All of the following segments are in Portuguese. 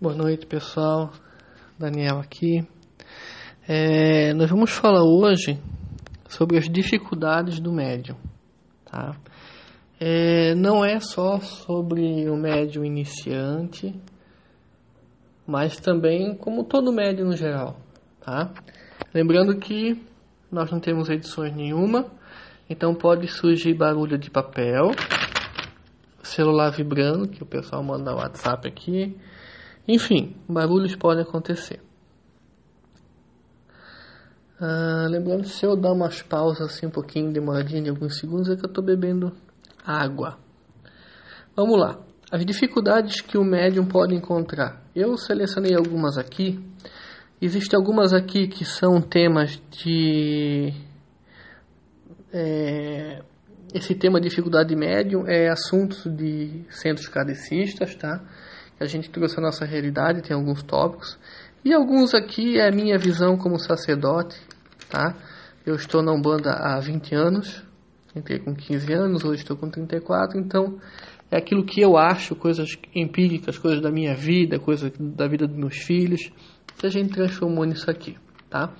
Boa noite, pessoal. Daniel aqui. É, nós vamos falar hoje sobre as dificuldades do médium. Tá? É, não é só sobre o médium iniciante, mas também como todo médium no geral. Tá? Lembrando que nós não temos edições nenhuma, então pode surgir barulho de papel, celular vibrando, que o pessoal manda WhatsApp aqui enfim, barulhos podem acontecer. Ah, lembrando, se eu dar umas pausas assim um pouquinho demoradinha de alguns segundos, é que eu estou bebendo água. Vamos lá. As dificuldades que o médium pode encontrar. Eu selecionei algumas aqui. Existem algumas aqui que são temas de. É, esse tema de dificuldade médium é assuntos de centros cadecistas, tá? A gente trouxe a nossa realidade, tem alguns tópicos. E alguns aqui é a minha visão como sacerdote, tá? Eu estou na Umbanda há 20 anos, entrei com 15 anos, hoje estou com 34, então é aquilo que eu acho, coisas empíricas, coisas da minha vida, coisas da vida dos meus filhos, que a gente transformou nisso aqui, tá?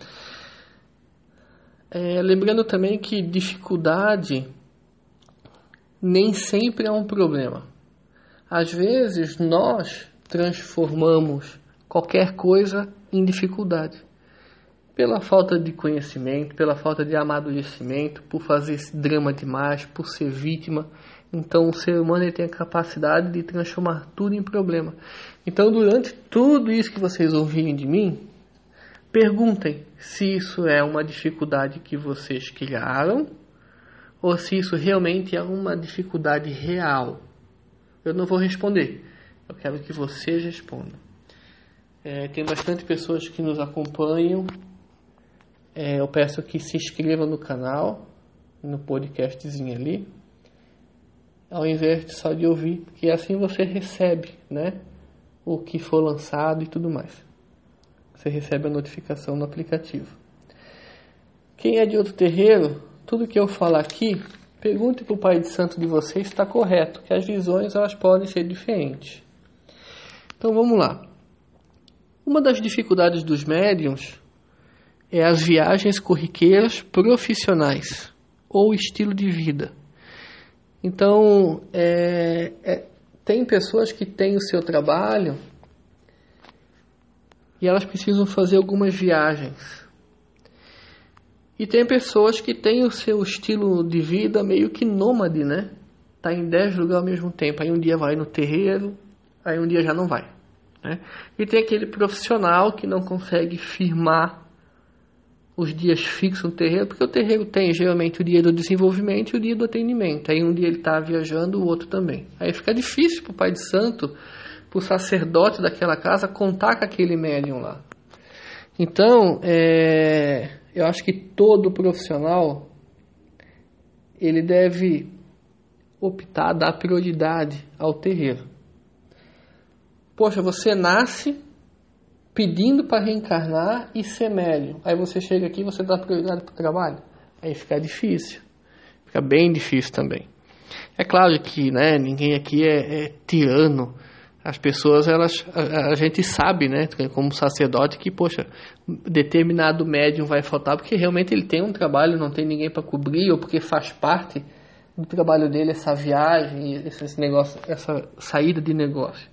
É, lembrando também que dificuldade nem sempre é um problema. Às vezes nós transformamos qualquer coisa em dificuldade. Pela falta de conhecimento, pela falta de amadurecimento, por fazer esse drama demais, por ser vítima. Então o ser humano tem a capacidade de transformar tudo em problema. Então durante tudo isso que vocês ouvirem de mim, perguntem se isso é uma dificuldade que vocês criaram ou se isso realmente é uma dificuldade real eu não vou responder. Eu quero que vocês respondam. É, tem bastante pessoas que nos acompanham. É, eu peço que se inscrevam no canal, no podcastzinho ali, ao invés de só de ouvir, porque assim você recebe, né, o que for lançado e tudo mais. Você recebe a notificação no aplicativo. Quem é de outro terreiro, tudo que eu falar aqui Pergunte para o Pai de Santo de vocês está correto, que as visões elas podem ser diferentes. Então vamos lá. Uma das dificuldades dos médiums é as viagens corriqueiras profissionais ou estilo de vida. Então, é, é, tem pessoas que têm o seu trabalho e elas precisam fazer algumas viagens. E tem pessoas que têm o seu estilo de vida meio que nômade, né? Tá em 10 lugares ao mesmo tempo. Aí um dia vai no terreiro, aí um dia já não vai. Né? E tem aquele profissional que não consegue firmar os dias fixos no terreiro, porque o terreiro tem geralmente o dia do desenvolvimento e o dia do atendimento. Aí um dia ele está viajando, o outro também. Aí fica difícil para o pai de santo, para o sacerdote daquela casa, contar com aquele médium lá. Então, é, eu acho que todo profissional ele deve optar, dar prioridade ao terreiro. Poxa, você nasce pedindo para reencarnar e ser médium. Aí você chega aqui e você dá prioridade para o trabalho. Aí fica difícil. Fica bem difícil também. É claro que né, ninguém aqui é, é tirano as pessoas, elas, a, a, gente sabe, né, como sacerdote, que, poxa, determinado médium vai faltar porque realmente ele tem um trabalho, não tem ninguém para cobrir, ou porque faz parte do trabalho dele essa viagem, esse negócio, essa saída de negócio.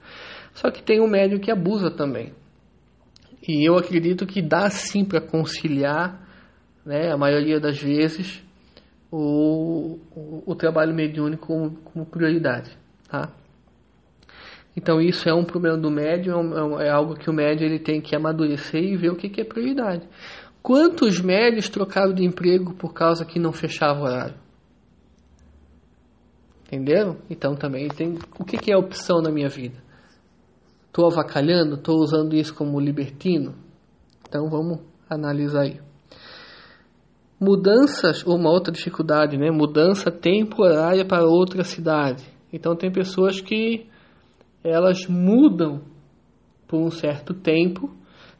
Só que tem um médium que abusa também. E eu acredito que dá sim para conciliar, né, a maioria das vezes, o, o, o trabalho mediúnico como, como prioridade, tá? Então isso é um problema do médium, é, é, é, algo que o médium ele tem que amadurecer e ver o que, que é prioridade. Quantos médios trocaram de emprego por causa que não fechava o horário? Entenderam? Então também tem. O que, que é opção na minha vida? Estou avacalhando? Estou usando isso como libertino? Então vamos analisar aí. Mudanças, ou uma outra dificuldade, né? Mudança temporária para outra cidade. Então tem pessoas que elas mudam por um certo tempo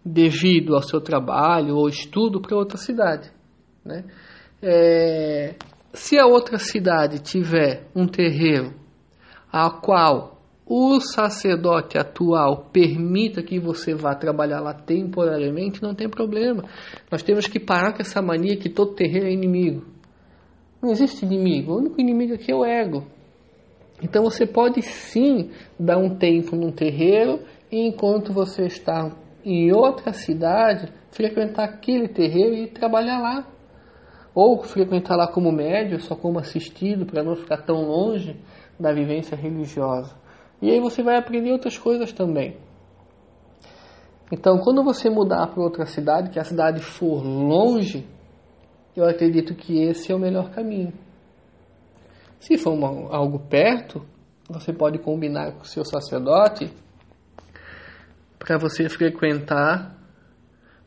devido ao seu trabalho ou estudo para outra cidade. Né? É, se a outra cidade tiver um terreiro a qual o sacerdote atual permita que você vá trabalhar lá temporariamente, não tem problema. Nós temos que parar com essa mania que todo terreiro é inimigo. Não existe inimigo, o único inimigo aqui é o ego. Então você pode sim dar um tempo num terreiro e enquanto você está em outra cidade, frequentar aquele terreiro e trabalhar lá. Ou frequentar lá como médio, só como assistido, para não ficar tão longe da vivência religiosa. E aí você vai aprender outras coisas também. Então, quando você mudar para outra cidade, que a cidade for longe, eu acredito que esse é o melhor caminho. Se for uma, algo perto, você pode combinar com o seu sacerdote para você frequentar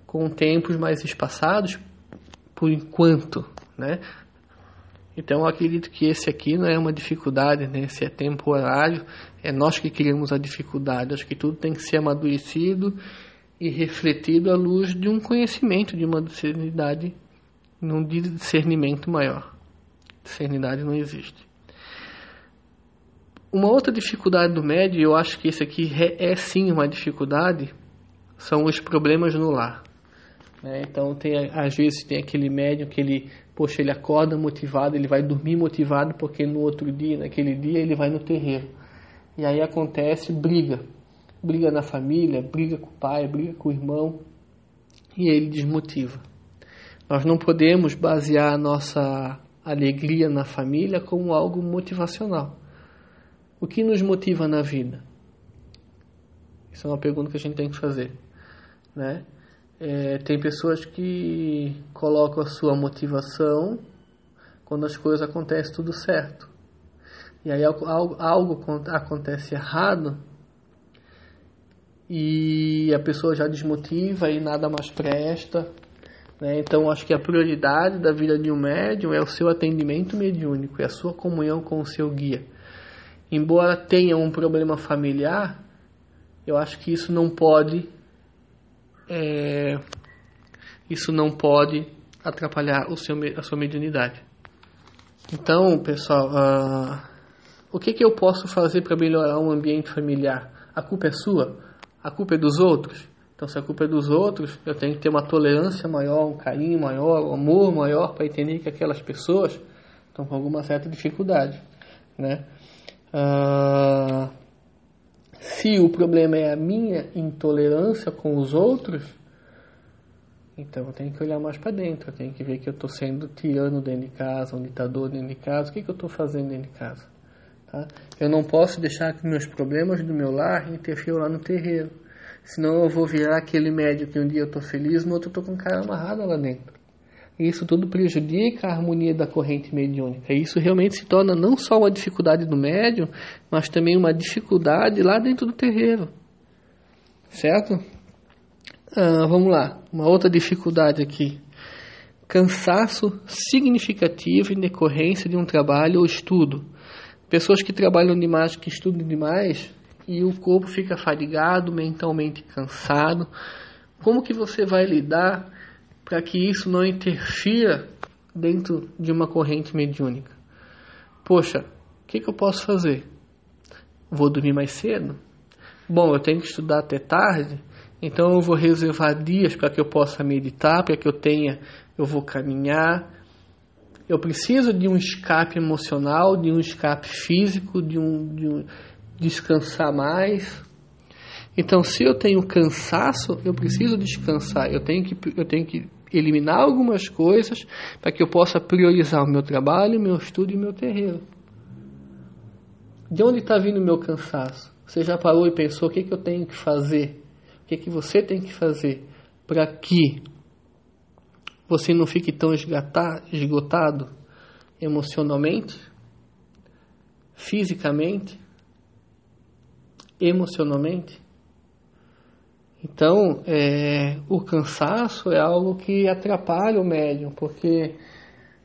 com tempos mais espaçados por enquanto, né? Então eu acredito que esse aqui não é uma dificuldade, né? Se é temporário, é nós que criamos a dificuldade. Acho que tudo tem que ser amadurecido e refletido à luz de um conhecimento, de uma discernidade, num discernimento maior. Discernidade não existe. Uma outra dificuldade do médio, eu acho que esse aqui é, é sim uma dificuldade, são os problemas no lar. Né? Então, tem, às vezes tem aquele médium que ele, poxa, ele acorda motivado, ele vai dormir motivado porque no outro dia, naquele dia, ele vai no terreiro. E aí acontece briga. Briga na família, briga com o pai, briga com o irmão. E ele desmotiva. Nós não podemos basear a nossa alegria na família como algo motivacional. O que nos motiva na vida? Isso é uma pergunta que a gente tem que fazer, né? É, tem pessoas que colocam a sua motivação quando as coisas acontecem tudo certo. E aí algo, algo acontece errado e a pessoa já desmotiva e nada mais presta. Né? Então acho que a prioridade da vida de um médium é o seu atendimento mediúnico, é a sua comunhão com o seu guia. Embora tenha um problema familiar, eu acho que isso não pode é, isso não pode atrapalhar o seu, a sua mediunidade. Então, pessoal, uh, o que, que eu posso fazer para melhorar um ambiente familiar? A culpa é sua? A culpa é dos outros? Então, se a culpa é dos outros, eu tenho que ter uma tolerância maior, um carinho maior, um amor maior para entender que aquelas pessoas estão com alguma certa dificuldade, né? Uh, se o problema é a minha intolerância com os outros, então eu tenho que olhar mais para dentro, eu tenho que ver que eu estou sendo tirano dentro de casa, um ditador dentro de casa, o que, que eu estou fazendo dentro de casa. Tá? Eu não posso deixar que meus problemas do meu lar interfiram lá no terreiro. Senão eu vou virar aquele médio que um dia eu estou feliz, no outro eu estou com cara amarrada lá dentro. Isso tudo prejudica a harmonia da corrente mediúnica. Isso realmente se torna não só uma dificuldade do médium, mas também uma dificuldade lá dentro do terreiro. Certo? Ah, vamos lá, uma outra dificuldade aqui. Cansaço significativo em decorrência de um trabalho ou estudo. Pessoas que trabalham demais, que estudam demais, e o corpo fica fadigado, mentalmente cansado. Como que você vai lidar para que isso não interfira dentro de uma corrente mediúnica? Poxa, o que, que eu posso fazer? Vou dormir mais cedo? Bom, eu tenho que estudar até tarde? Então eu vou reservar dias para que eu possa meditar, para que eu tenha, eu vou caminhar. Eu preciso de um escape emocional, de um escape físico, de um, de um descansar mais. Então, se eu tenho cansaço, eu preciso descansar. Eu tenho que, eu tenho que eliminar algumas coisas para que eu possa priorizar o meu trabalho, o meu estudo e o meu terreiro. De onde está vindo o meu cansaço? Você já parou e pensou o que, que eu tenho que fazer? O que, que você tem que fazer para que você não fique tão esgotado emocionalmente, fisicamente, emocionalmente? Então, é, o cansaço é algo que atrapalha o médium, porque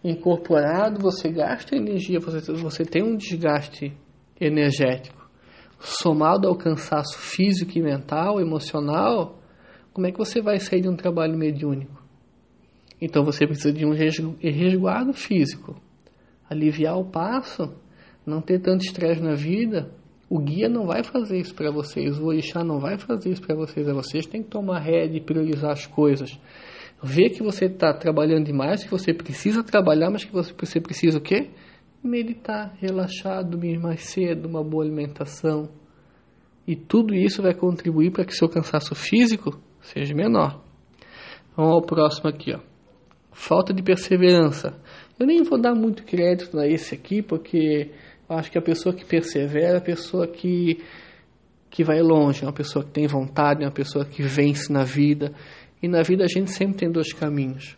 incorporado você gasta energia, você, você tem um desgaste energético. Somado ao cansaço físico e mental, emocional, como é que você vai sair de um trabalho mediúnico? Então você precisa de um resguardo físico, aliviar o passo, não ter tanto estresse na vida, O guia não vai fazer isso para vocês, o orixá não vai fazer isso para vocês, é vocês têm que tomar rédea e priorizar as coisas. Ver que você está trabalhando demais, que você precisa trabalhar, mas que você, precisa o quê? Meditar, relaxar, dormir mais cedo, uma boa alimentação. E tudo isso vai contribuir para que seu cansaço físico seja menor. Vamos ao próximo aqui, ó. Falta de perseverança. Eu nem vou dar muito crédito a esse aqui, porque acho que a pessoa que persevera é a pessoa que, que vai longe, é uma pessoa que tem vontade, é uma pessoa que vence na vida. E na vida a gente sempre tem dois caminhos.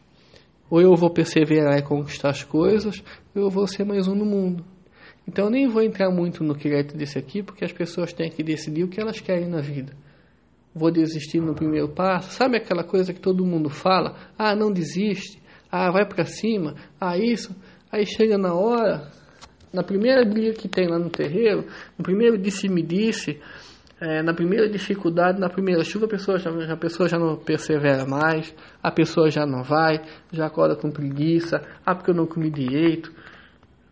Ou eu vou perseverar e conquistar as coisas, ou eu vou ser mais um no mundo. Então eu nem vou entrar muito no crédito desse aqui, porque as pessoas têm que decidir o que elas querem na vida. Vou desistir no primeiro passo. Sabe aquela coisa que todo mundo fala? Ah, não desiste. Ah, vai para cima. Ah, isso. Aí chega na hora, na primeira briga que tem lá no terreiro, no primeiro disse-me-disse, é, na primeira dificuldade, na primeira chuva, a pessoa, já, a pessoa já não persevera mais, a pessoa já não vai, já acorda com preguiça, ah, porque eu não comi direito.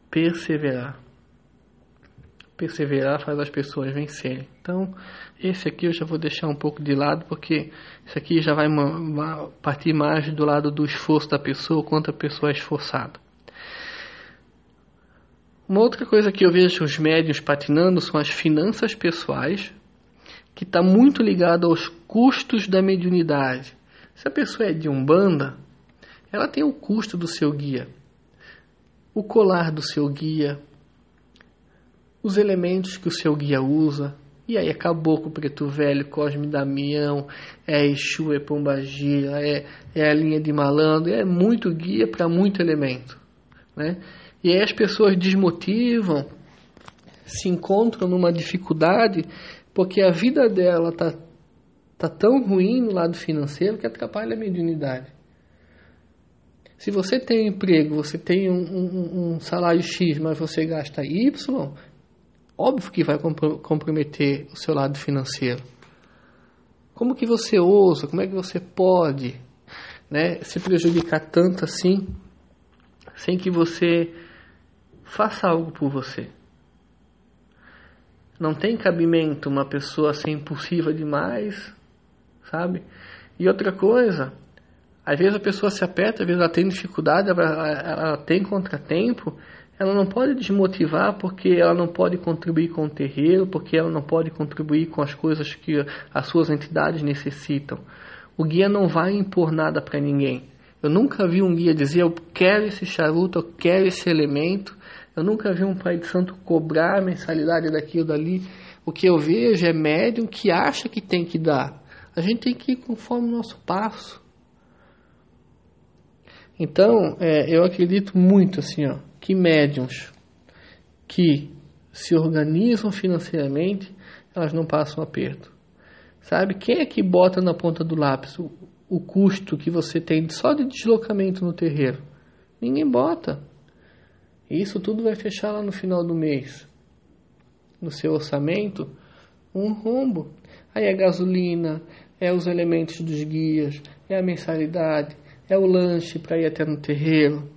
Perseverar perseverar faz as pessoas vencerem. Então, esse aqui eu já vou deixar um pouco de lado, porque isso aqui já vai partir mais do lado do esforço da pessoa, quanto a pessoa é esforçada. Uma outra coisa que eu vejo os médios patinando são as finanças pessoais, que está muito ligado aos custos da mediunidade. Se a pessoa é de umbanda, ela tem o custo do seu guia, o colar do seu guia, os elementos que o seu guia usa. E aí é caboclo, preto velho, Cosme Damião, é Exu, é Pombagira, é, é a linha de malandro, é muito guia para muito elemento. Né? E aí as pessoas desmotivam, se encontram numa dificuldade, porque a vida dela está tá tão ruim no lado financeiro que atrapalha a mediunidade. Se você tem um emprego, você tem um, um, um salário X, mas você gasta Y, óbvio que vai comprometer o seu lado financeiro. Como que você ousa, como é que você pode né, se prejudicar tanto assim sem que você faça algo por você? Não tem cabimento uma pessoa ser impulsiva demais, sabe? E outra coisa, às vezes a pessoa se aperta, às vezes ela tem dificuldade, ela, ela tem contratempo, ela não pode desmotivar porque ela não pode contribuir com o terreiro, porque ela não pode contribuir com as coisas que as suas entidades necessitam. O guia não vai impor nada para ninguém. Eu nunca vi um guia dizer eu quero esse charuto, eu quero esse elemento. Eu nunca vi um pai de santo cobrar a mensalidade daquilo dali. O que eu vejo é médium que acha que tem que dar. A gente tem que ir conforme o nosso passo. Então, é, eu acredito muito assim, ó, que médiums que se organizam financeiramente, elas não passam aperto. Sabe? Quem é que bota na ponta do lápis o, o custo que você tem só de deslocamento no terreiro? Ninguém bota. E isso tudo vai fechar lá no final do mês. No seu orçamento, um rombo. Aí é gasolina, é os elementos dos guias, é a mensalidade, é o lanche para ir até no terreiro.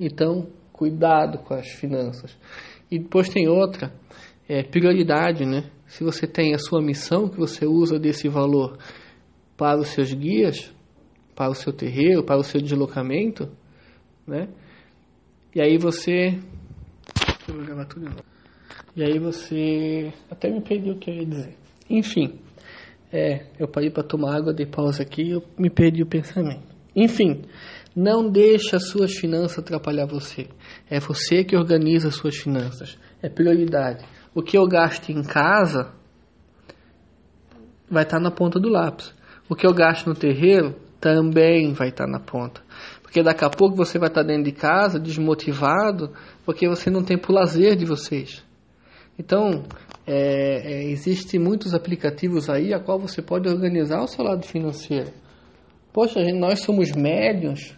Então, cuidado com as finanças. E depois tem outra, é, prioridade, né? Se você tem a sua missão, que você usa desse valor para os seus guias, para o seu terreiro, para o seu deslocamento, né? E aí você. Deixa eu gravar tudo novo. E aí você. Até me perdi o que eu ia dizer. Enfim. É, eu parei para tomar água, dei pausa aqui e eu me perdi o pensamento. Enfim, não deixe as suas finanças atrapalhar você. É você que organiza as suas finanças. É prioridade. O que eu gasto em casa vai estar na ponta do lápis. O que eu gasto no terreiro também vai estar na ponta. Porque daqui a pouco você vai estar dentro de casa desmotivado porque você não tem o lazer de vocês. Então, é, é, existem muitos aplicativos aí a qual você pode organizar o seu lado financeiro. Poxa, nós somos médiums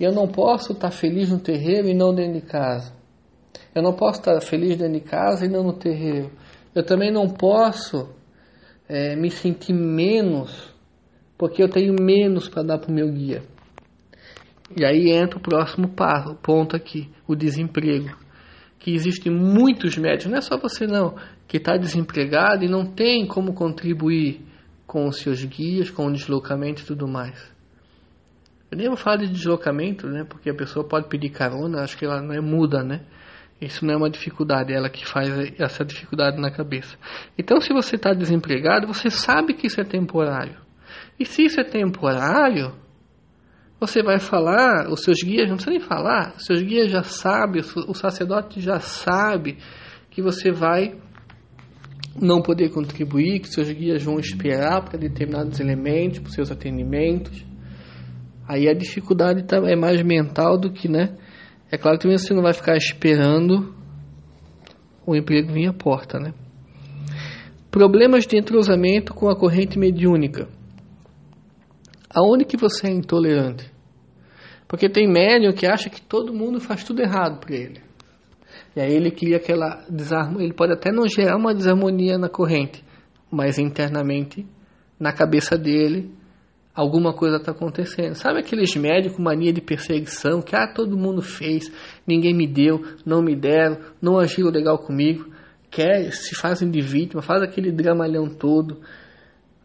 e eu não posso estar feliz no terreiro e não dentro de casa. Eu não posso estar feliz dentro de casa e não no terreiro. Eu também não posso é, me sentir menos porque eu tenho menos para dar para o meu guia. E aí entra o próximo ponto aqui, o desemprego. que existem muitos médicos, não é só você não, que está desempregado e não tem como contribuir com os seus guias, com o deslocamento e tudo mais. Eu nem vou falar de deslocamento, né? Porque a pessoa pode pedir carona, acho que ela não é muda, né? Isso não é uma dificuldade, é ela que faz essa dificuldade na cabeça. Então, se você está desempregado, você sabe que isso é temporário. E se isso é temporário, você vai falar, os seus guias não precisam nem falar, os seus guias já sabem, o sacerdote já sabe que você vai não poder contribuir, que seus guias vão esperar para determinados elementos, para seus atendimentos. Aí a dificuldade tá, é mais mental do que, né? É claro que você não vai ficar esperando o emprego vir à porta, né? Problemas de entrosamento com a corrente mediúnica. Aonde que você é intolerante? Porque tem médium que acha que todo mundo faz tudo errado para ele. E aí ele cria aquela desarmonia. Ele pode até não gerar uma desarmonia na corrente, mas internamente, na cabeça dele, alguma coisa está acontecendo. Sabe aqueles médicos mania de perseguição que ah, todo mundo fez, ninguém me deu, não me deram, não agiram legal comigo, quer se fazem de vítima, faz aquele dramalhão todo.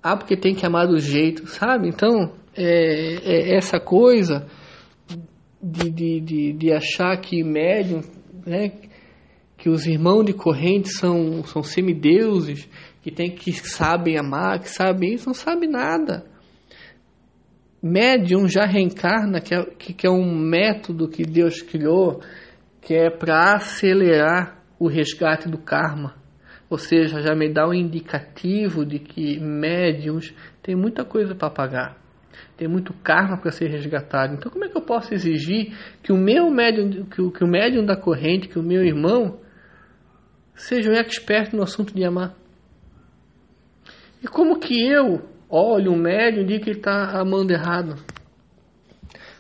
Ah, porque tem que amar do jeito, sabe? Então, é, é essa coisa de, de, de, de, achar que médium, né, que os irmãos de corrente são, são semideuses, que tem que sabem amar, que sabem isso, não sabe nada. Médium já reencarna, que é, que é um método que Deus criou, que é para acelerar o resgate do karma. Ou seja, já me dá um indicativo de que médiums têm muita coisa para pagar tem muito karma para ser resgatado. Então, como é que eu posso exigir que o meu médium, que o, que o médium da corrente, que o meu irmão, seja um expert no assunto de amar? E como que eu olho um médium e digo que ele está amando errado?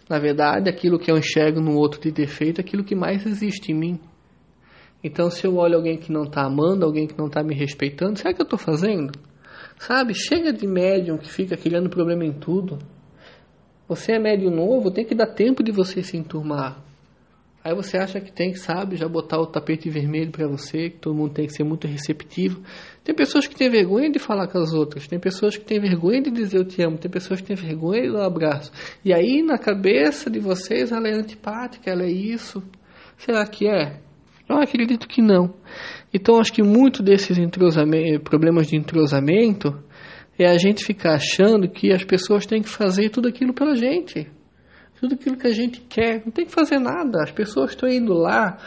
Na verdade, aquilo que eu enxergo no outro de defeito é aquilo que mais existe em mim. Então, se eu olho alguém que não está amando, alguém que não está me respeitando, será que eu estou fazendo? Sabe, chega de médium que fica criando problema em tudo. Você é médium novo, tem que dar tempo de você se enturmar. Aí você acha que tem, sabe, já botar o tapete vermelho para você, que todo mundo tem que ser muito receptivo. Tem pessoas que têm vergonha de falar com as outras, tem pessoas que têm vergonha de dizer eu te amo, tem pessoas que têm vergonha de dar um abraço. E aí na cabeça de vocês ela é antipática, ela é isso. Será que é? Eu acredito que não. Então acho que muito desses problemas de entrosamento é a gente ficar achando que as pessoas têm que fazer tudo aquilo pela gente. Tudo aquilo que a gente quer. Não tem que fazer nada. As pessoas estão indo lá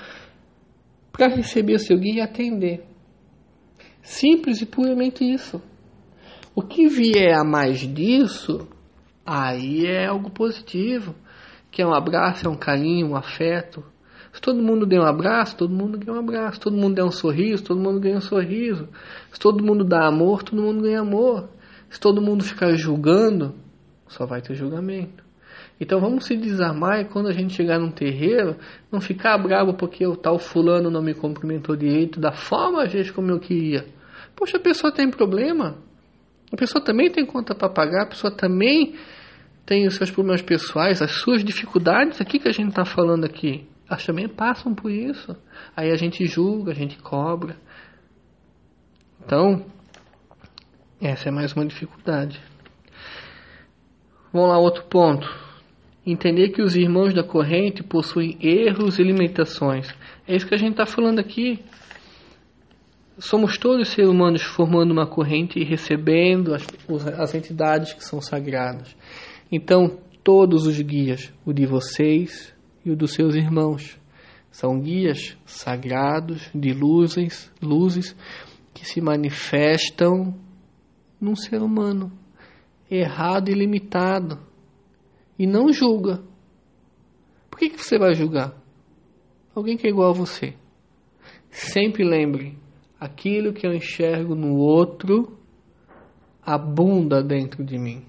para receber o seu guia e atender. Simples e puramente isso. O que vier a mais disso, aí é algo positivo. Que é um abraço, é um carinho, um afeto. Se todo mundo der um abraço, todo mundo ganha um abraço. Se todo mundo der um sorriso, todo mundo ganha um sorriso. Se todo mundo dá amor, todo mundo ganha amor. Se todo mundo ficar julgando, só vai ter julgamento. Então vamos se desarmar e quando a gente chegar num terreiro, não ficar bravo porque o tal fulano não me cumprimentou direito da forma vezes como eu queria. Poxa, a pessoa tem problema. A pessoa também tem conta para pagar, a pessoa também tem os seus problemas pessoais, as suas dificuldades aqui que a gente está falando aqui elas também passam por isso. Aí a gente julga, a gente cobra. Então, essa é mais uma dificuldade. Vamos lá, outro ponto. Entender que os irmãos da corrente possuem erros e limitações. É isso que a gente está falando aqui. Somos todos seres humanos formando uma corrente e recebendo as, as entidades que são sagradas. Então, todos os guias, o de vocês, e o dos seus irmãos. São guias sagrados de luzes, luzes que se manifestam num ser humano errado e limitado e não julga. Por que, que você vai julgar? Alguém que é igual a você. Sempre lembre: aquilo que eu enxergo no outro abunda dentro de mim.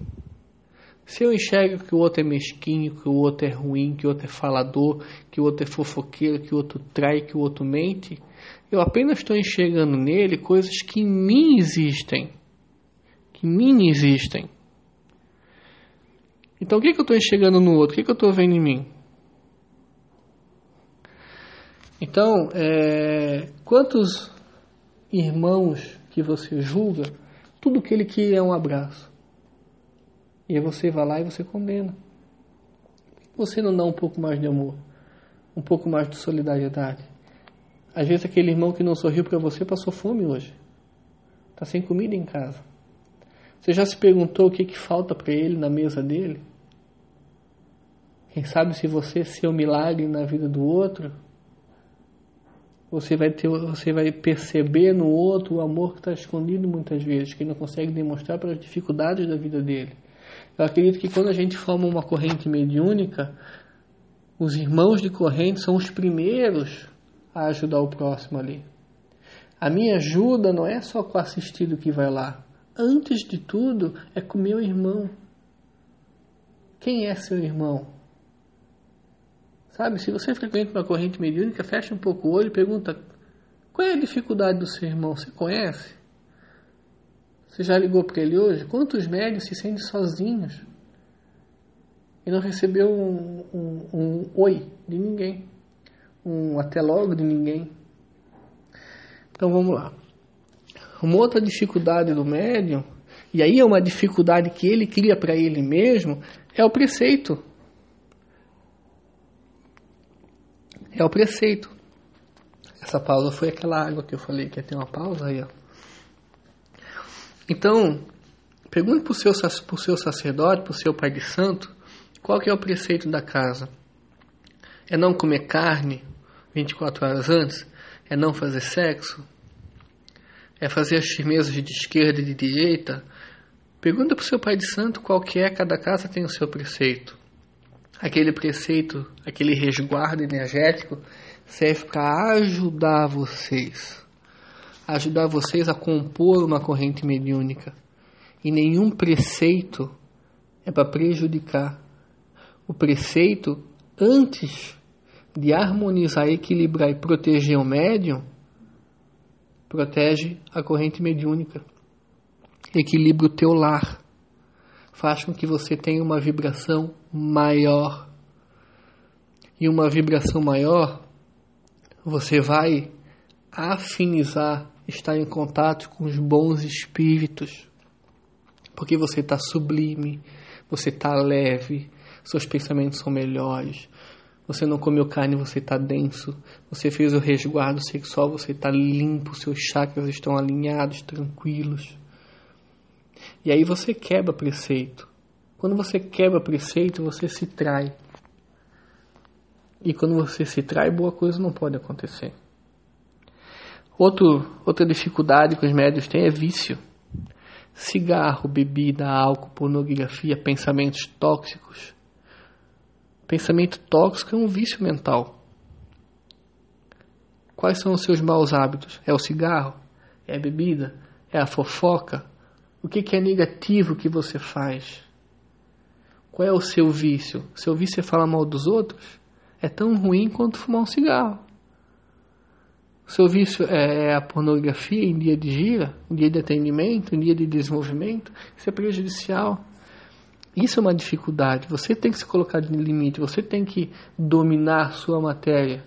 Se eu enxergo que o outro é mesquinho, que o outro é ruim, que o outro é falador, que o outro é fofoqueiro, que o outro trai, que o outro mente, eu apenas estou enxergando nele coisas que em mim existem. Que em mim existem. Então o que, que eu estou enxergando no outro? O que, que eu estou vendo em mim? Então, é, quantos irmãos que você julga, tudo que ele quer é um abraço. E aí você vai lá e você condena. Você não dá um pouco mais de amor, um pouco mais de solidariedade. Às vezes aquele irmão que não sorriu para você passou fome hoje. Está sem comida em casa. Você já se perguntou o que, que falta para ele na mesa dele? Quem sabe se você ser um milagre na vida do outro, você vai ter, você vai perceber no outro o amor que está escondido muitas vezes, que ele não consegue demonstrar pelas dificuldades da vida dele. Eu acredito que quando a gente forma uma corrente mediúnica, os irmãos de corrente são os primeiros a ajudar o próximo ali. A minha ajuda não é só com o assistido que vai lá. Antes de tudo, é com meu irmão. Quem é seu irmão? Sabe, se você frequenta uma corrente mediúnica, fecha um pouco o olho e pergunta: qual é a dificuldade do seu irmão? Você conhece? Você já ligou para ele hoje? Quantos médios se sentem sozinhos? E não recebeu um, um, um oi de ninguém, um até logo de ninguém. Então vamos lá. Uma outra dificuldade do médium, e aí é uma dificuldade que ele cria para ele mesmo, é o preceito. é o preceito. Essa pausa foi aquela água que eu falei que ia ter uma pausa aí, ó. Então, pergunte para o seu, seu sacerdote, para o seu pai de santo, qual que é o preceito da casa. É não comer carne 24 horas antes? É não fazer sexo? É fazer as firmezas de esquerda e de direita? Pergunta para o seu pai de santo qual que é, cada casa tem o seu preceito aquele preceito, aquele resguardo energético serve para ajudar vocês, ajudar vocês a compor uma corrente mediúnica. E nenhum preceito é para prejudicar. O preceito, antes de harmonizar, equilibrar e proteger o médium, protege a corrente mediúnica, equilibra o teu lar faz com que você tenha uma vibração maior. E uma vibração maior, você vai afinizar, estar em contato com os bons espíritos. Porque você está sublime, você está leve, seus pensamentos são melhores. Você não comeu carne, você está denso. Você fez o resguardo sexual, você está limpo, seus chakras estão alinhados, tranquilos. E aí você quebra preceito. Quando você quebra preceito, você se trai. E quando você se trai, boa coisa não pode acontecer. Outro, outra dificuldade que os médios têm é vício. Cigarro, bebida, álcool, pornografia, pensamentos tóxicos. Pensamento tóxico é um vício mental. Quais são os seus maus hábitos? É o cigarro? É a bebida? É a fofoca? O que, é negativo que você faz? Qual é o seu vício? Seu vício é falar mal dos outros? É tão ruim quanto fumar um cigarro. Seu vício é, é a pornografia em dia de gira, em dia de atendimento, em dia de desenvolvimento? Isso é prejudicial. Isso é uma dificuldade. Você tem que se colocar de limite, você tem que dominar sua matéria.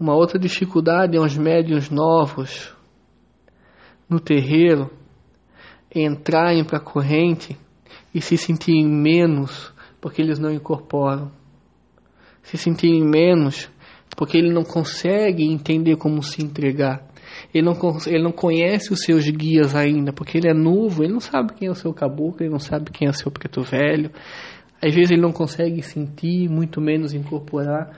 Uma outra dificuldade é os médios novos, no terreiro entrarem para a corrente e se sentirem menos porque eles não incorporam. Se sentirem menos porque ele não consegue entender como se entregar. Ele não, ele não conhece os seus guias ainda, porque ele é novo, ele não sabe quem é o seu caboclo, ele não sabe quem é o seu preto velho. Às vezes ele não consegue sentir, muito menos incorporar.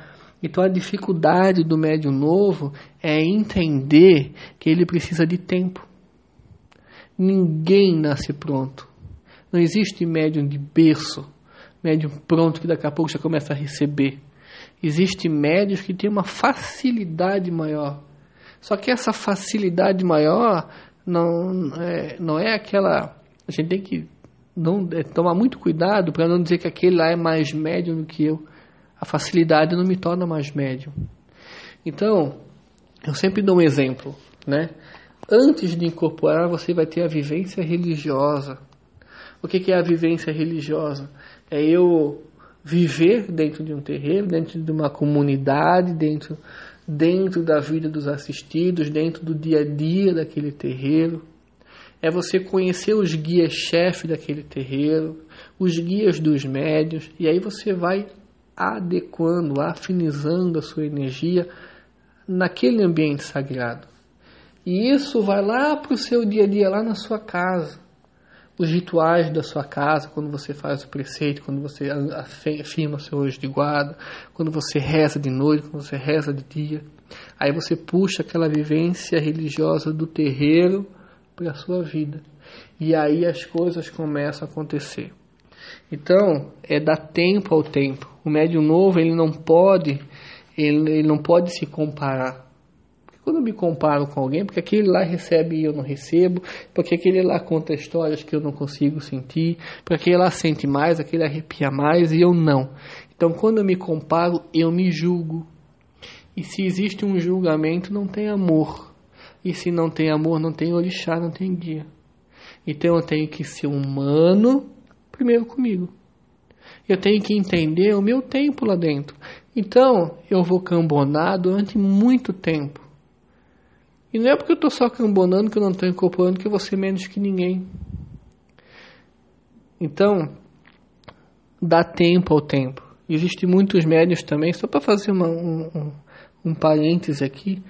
Então a dificuldade do médium novo é entender que ele precisa de tempo. Ninguém nasce pronto. Não existe médium de berço, médium pronto que daqui a pouco já começa a receber. Existe médios que têm uma facilidade maior. Só que essa facilidade maior não é, não é aquela. A gente tem que não, é, tomar muito cuidado para não dizer que aquele lá é mais médium do que eu. A facilidade não me torna mais médium. Então, eu sempre dou um exemplo, né? antes de incorporar, você vai ter a vivência religiosa. O que, é a vivência religiosa? É eu viver dentro de um terreiro, dentro de uma comunidade, dentro, dentro da vida dos assistidos, dentro do dia a dia daquele terreiro. É você conhecer os guias-chefe daquele terreiro, os guias dos médios, e aí você vai adequando, afinizando a sua energia naquele ambiente sagrado. E isso vai lá para o seu dia a dia, lá na sua casa os rituais da sua casa, quando você faz o preceito, quando você afirma seu hoje de guarda, quando você reza de noite, quando você reza de dia. Aí você puxa aquela vivência religiosa do terreiro para a sua vida. E aí as coisas começam a acontecer. Então, é dar tempo ao tempo. O médium novo, ele não pode, ele, ele não pode se comparar quando eu me comparo com alguém, porque aquele lá recebe e eu não recebo, porque aquele lá conta histórias que eu não consigo sentir, porque aquele lá sente mais, aquele arrepia mais e eu não. Então, quando eu me comparo, eu me julgo. E se existe um julgamento, não tem amor. E se não tem amor, não tem orixá, não tem guia. Então eu tenho que ser humano primeiro comigo. Eu tenho que entender o meu tempo lá dentro. Então eu vou cambonar durante muito tempo. E não é porque eu estou só cambonando que eu não estou incorporando que eu vou ser menos que ninguém. Então, dá tempo ao tempo. Existem muitos médios também, só para fazer uma, um, um, parêntese aqui,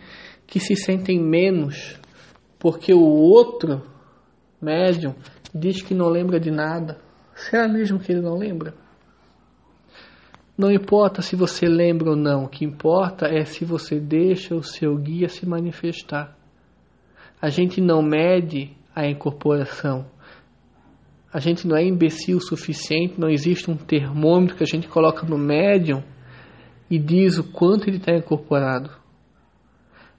que se sentem menos porque o outro médium diz que não lembra de nada. Será mesmo que ele não lembra? Não importa se você lembra ou não, o que importa é se você deixa o seu guia se manifestar. A gente não mede a incorporação. A gente não é imbecil o suficiente, não existe um termômetro que a gente coloca no médium e diz o quanto ele está incorporado.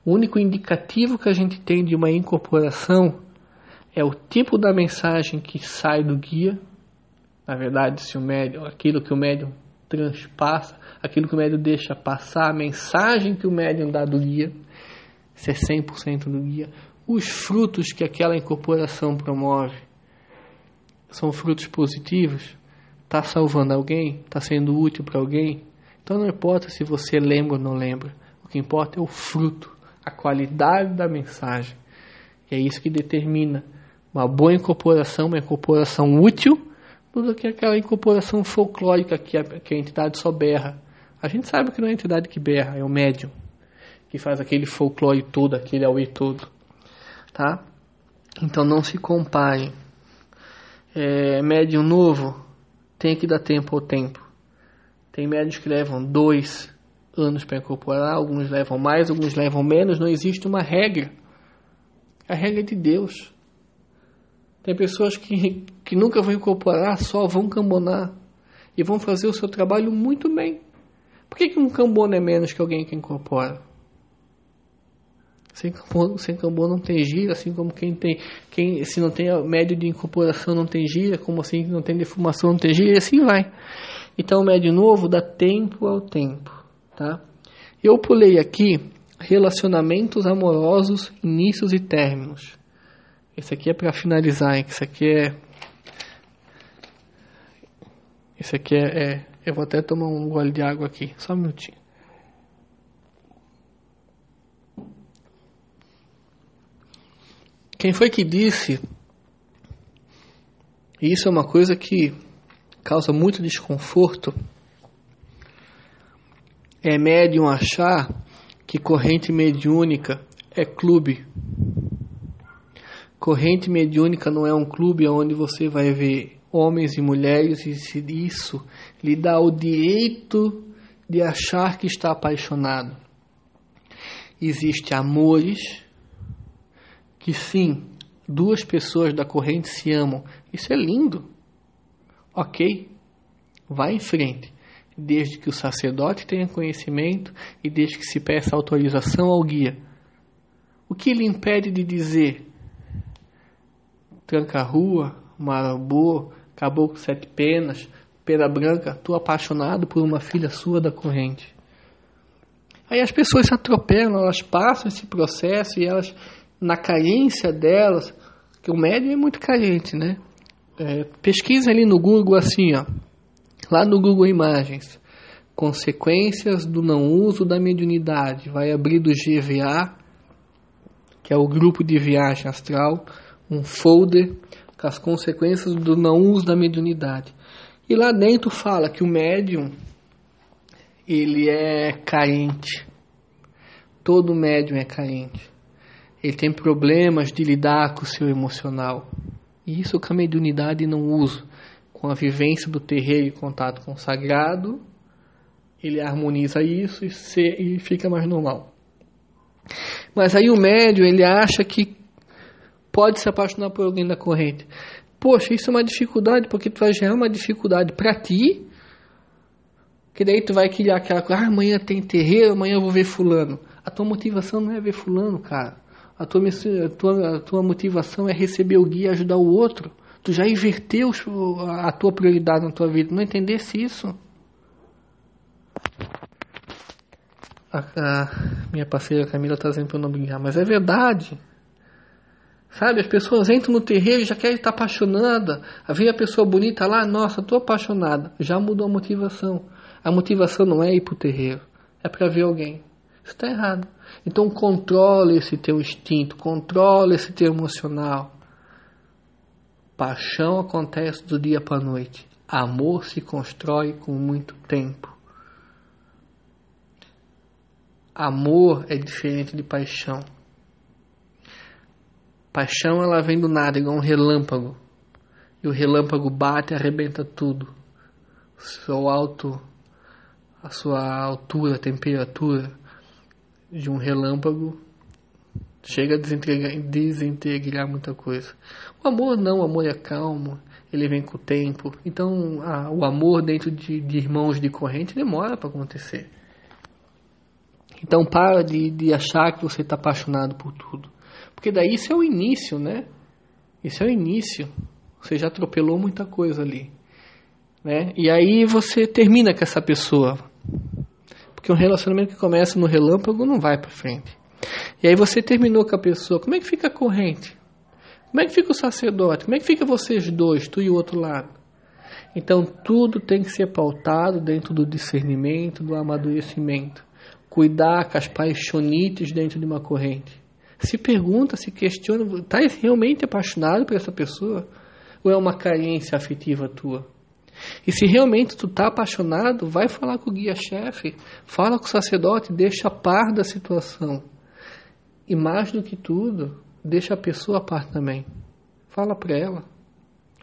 O único indicativo que a gente tem de uma incorporação é o tipo da mensagem que sai do guia. Na verdade, se o médium, aquilo que o médium transpassa, aquilo que o médium deixa passar, a mensagem que o médium dá do guia, se é 100% do guia, os frutos que aquela incorporação promove são frutos positivos, está salvando alguém, está sendo útil para alguém, então não importa se você lembra ou não lembra, o que importa é o fruto, a qualidade da mensagem. E é isso que determina uma boa incorporação, uma incorporação útil do que aquela incorporação folclórica que a, que a entidade só berra. A gente sabe que não é a entidade que berra, é o médium, que faz aquele folclore todo, aquele auê todo. Tá? Então não se compare. É, médium novo tem que dar tempo ao tempo. Tem médios que levam dois anos para incorporar, alguns levam mais, alguns levam menos. Não existe uma regra. A regra é de Deus. Tem pessoas que, que nunca vão incorporar, só vão cambonar. E vão fazer o seu trabalho muito bem. Por que, que um cambono é menos que alguém que incorpora? Sem cambono, sem não tem gira, assim como quem tem. Quem, se não tem médio de incorporação não tem gira, como assim não tem defumação não tem gira, e assim vai. Então o médio novo dá tempo ao tempo. Tá? Eu pulei aqui relacionamentos amorosos, inícios e términos. Esse aqui é para finalizar, hein? Esse aqui é. Esse aqui é, é, Eu vou até tomar um gole de água aqui, só um minutinho. Quem foi que disse? E isso é uma coisa que causa muito desconforto. É médium achar que corrente mediúnica é clube. Corrente mediúnica não é um clube onde você vai ver homens e mulheres e isso lhe dá o direito de achar que está apaixonado. Existem amores que sim, duas pessoas da corrente se amam. Isso é lindo. Ok, vá em frente, desde que o sacerdote tenha conhecimento e desde que se peça autorização ao guia. O que lhe impede de dizer Tranca-Rua, Marabô, Caboclo Sete Penas, Pera Branca, tô apaixonado por uma filha sua da corrente. Aí as pessoas se atropelam, elas passam esse processo e elas, na carência delas, que o médium é muito carente, né? É, pesquisa ali no Google assim, ó. Lá no Google Imagens, consequências do não uso da mediunidade, vai abrir do GVA, que é o grupo de viagem astral, um folder as consequências do não uso da mediunidade. E lá dentro fala que o médium ele é carente. Todo médium é carente. Ele tem problemas de lidar com o seu emocional. E isso com a mediunidade não usa. Com a vivência do terreiro e contato com o sagrado, ele harmoniza isso e, se, e fica mais normal. Mas aí o médium, ele acha que pode se apaixonar por alguém da corrente. Poxa, isso é uma dificuldade, porque tu vai gerar uma dificuldade para ti, que daí tu vai criar aquela coisa, ah, amanhã tem terreiro, amanhã eu vou ver fulano. A tua motivação não é ver fulano, cara. A tua, a tua, a tua motivação é receber o guia e ajudar o outro. Tu já inverteu a tua prioridade na tua vida. Não entendesse isso? A, a minha parceira Camila está dizendo para eu não brigar, mas é verdade. Sabe, as pessoas entram no terreiro e já querem estar apaixonada. Vê a pessoa bonita lá, nossa, estou apaixonada. Já mudou a motivação. A motivação não é ir para o terreiro, é para ver alguém. Isso está errado. Então controle esse teu instinto, controle esse teu emocional. Paixão acontece do dia para a noite. Amor se constrói com muito tempo. Amor é diferente de paixão. Paixão ela vem do nada, igual um relâmpago. E o relâmpago bate e arrebenta tudo. O seu alto, a sua altura, temperatura de um relâmpago chega a desintegrar, desintegrar muita coisa. O amor não, o amor é calmo, ele vem com o tempo. Então a, o amor dentro de, de irmãos de corrente demora para acontecer. Então para de, de achar que você está apaixonado por tudo. Porque daí isso é o início, né? Isso é o início. Você já atropelou muita coisa ali. Né? E aí você termina com essa pessoa. Porque um relacionamento que começa no relâmpago não vai para frente. E aí você terminou com a pessoa. Como é que fica a corrente? Como é que fica o sacerdote? Como é que fica vocês dois, tu e o outro lado? Então tudo tem que ser pautado dentro do discernimento, do amadurecimento. Cuidar com as paixonites dentro de uma corrente se pergunta, se questiona, está realmente apaixonado por essa pessoa? Ou é uma carência afetiva tua? E se realmente tu está apaixonado, vai falar com o guia-chefe, fala com o sacerdote, deixa a par da situação. E mais do que tudo, deixa a pessoa a par também. Fala para ela,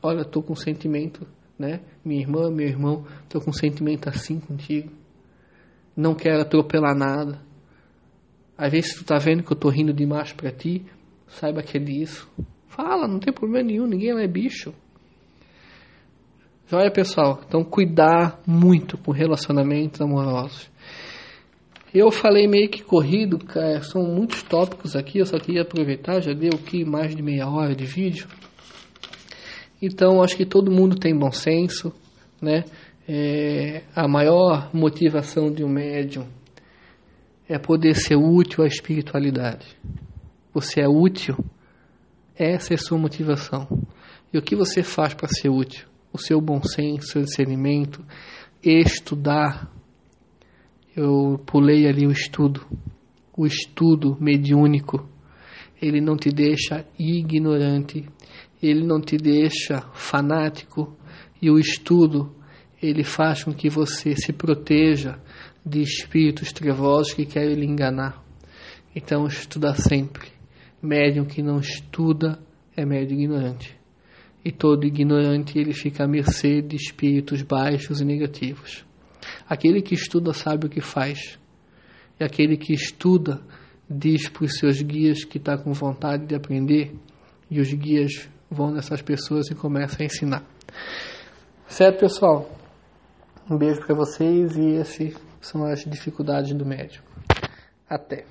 olha, estou com um sentimento, né? Minha irmã, meu irmão, estou com um sentimento assim contigo. Não quero atropelar nada às vezes tu tá vendo que eu tô rindo demais para ti, saiba que é disso. Fala, não tem problema nenhum, ninguém é bicho. Joia, pessoal. Então, cuidar muito com relacionamentos amorosos. Eu falei meio que corrido, cara, são muitos tópicos aqui, eu só queria aproveitar, já deu aqui mais de meia hora de vídeo. Então, acho que todo mundo tem bom senso, né? É, a maior motivação de um médium é poder ser útil à espiritualidade. Você é útil, essa é a sua motivação. E o que você faz para ser útil? O seu bom senso, seu discernimento, estudar. Eu pulei ali o estudo, o estudo mediúnico. Ele não te deixa ignorante, ele não te deixa fanático, e o estudo ele faz com que você se proteja de espíritos trevosos que querem lhe enganar. Então, estuda sempre. Médium que não estuda é médium ignorante. E todo ignorante ele fica à mercê de espíritos baixos e negativos. Aquele que estuda sabe o que faz. E aquele que estuda diz para os seus guias que está com vontade de aprender. E os guias vão nessas pessoas e começam a ensinar. Certo, pessoal? Um beijo para vocês e esse são as dificuldades do médium. Até.